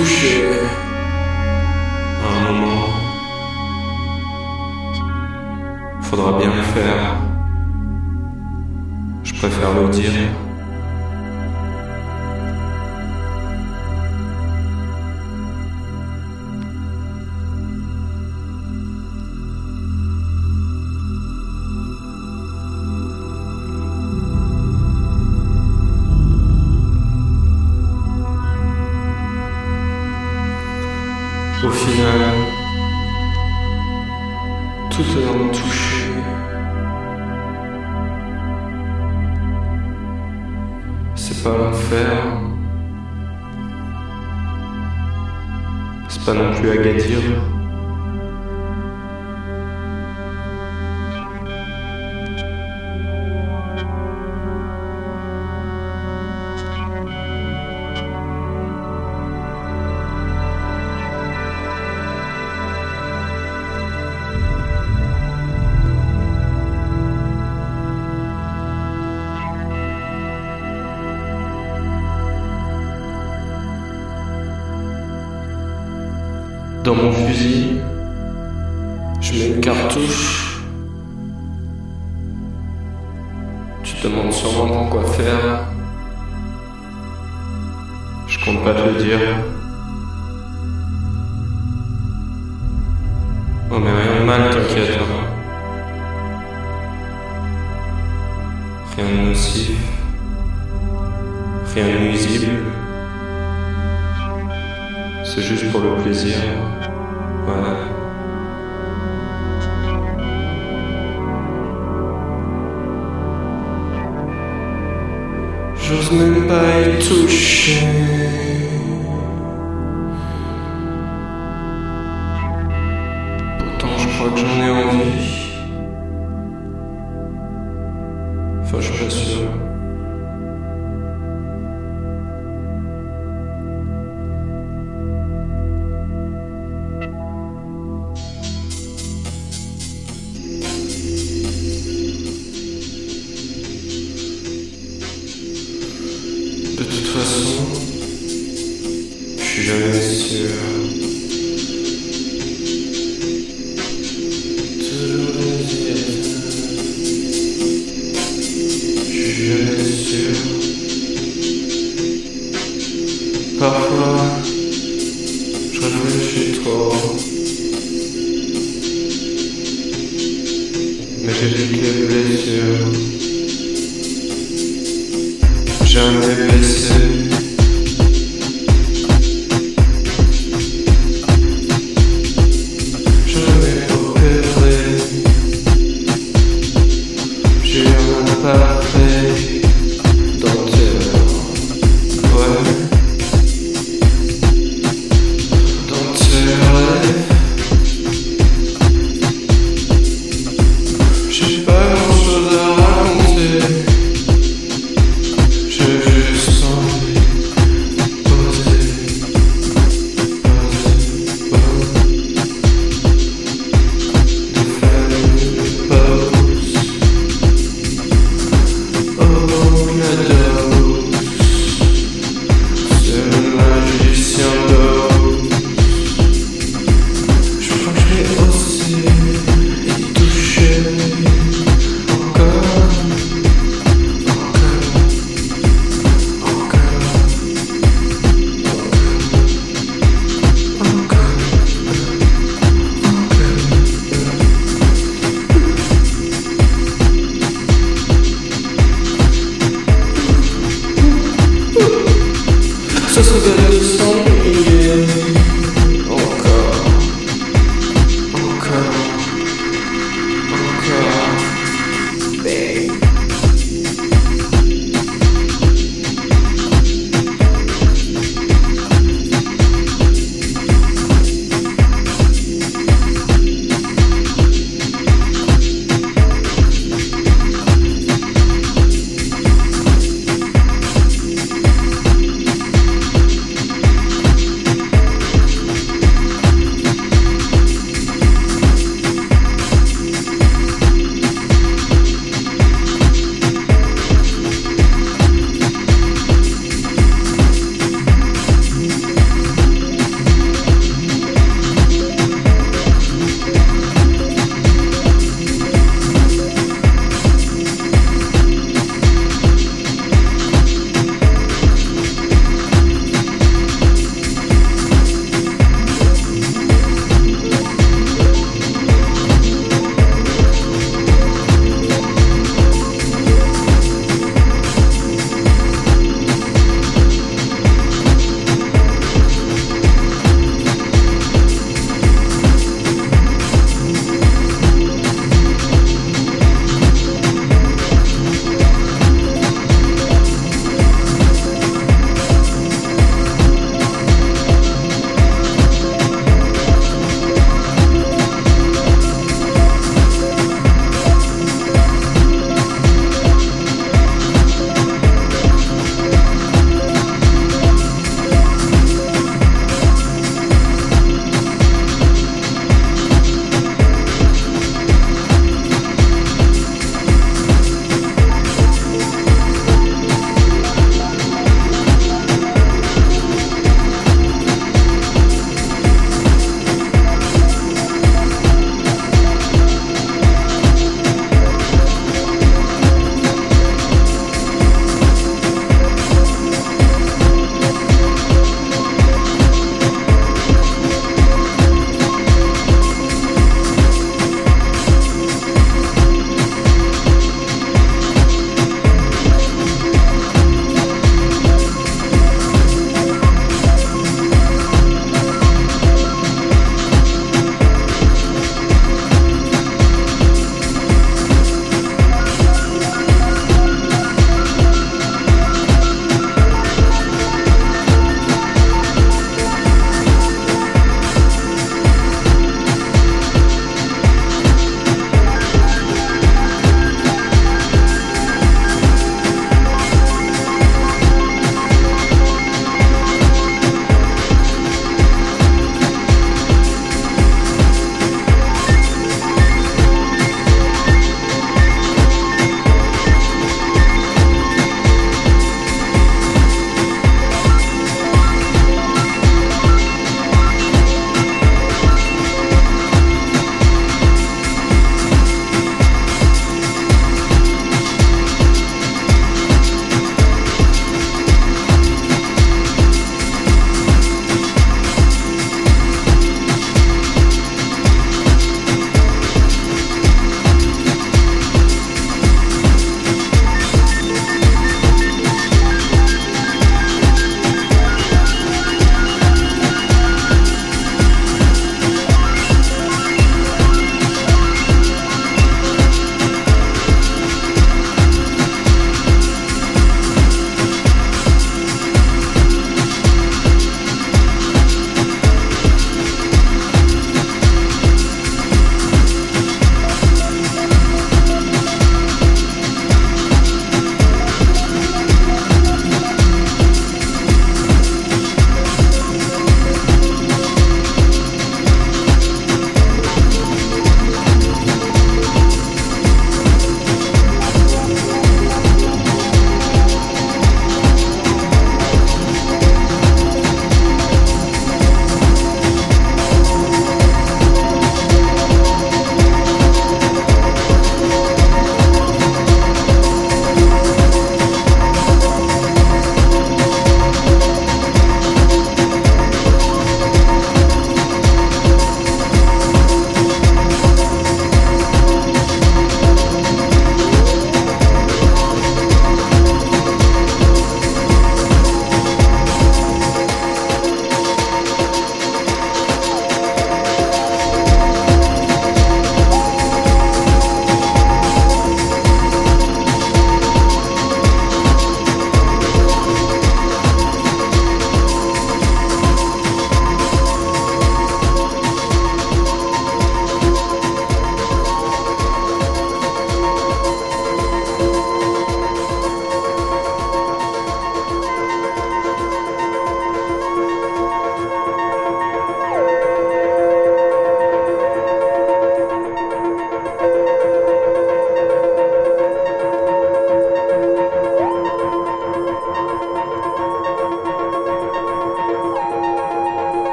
Puxa. souterrain touché. C'est pas l'enfer. C'est pas non plus Agadir. fusil.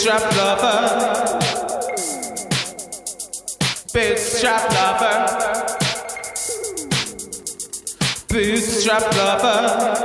Bootstrap lover. Bootstrap lover. Bootstrap lover.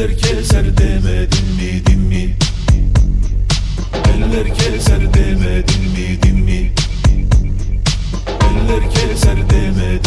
Eller keser demedin mi din mi? Eller keser demedin mi din mi? Eller keser demedin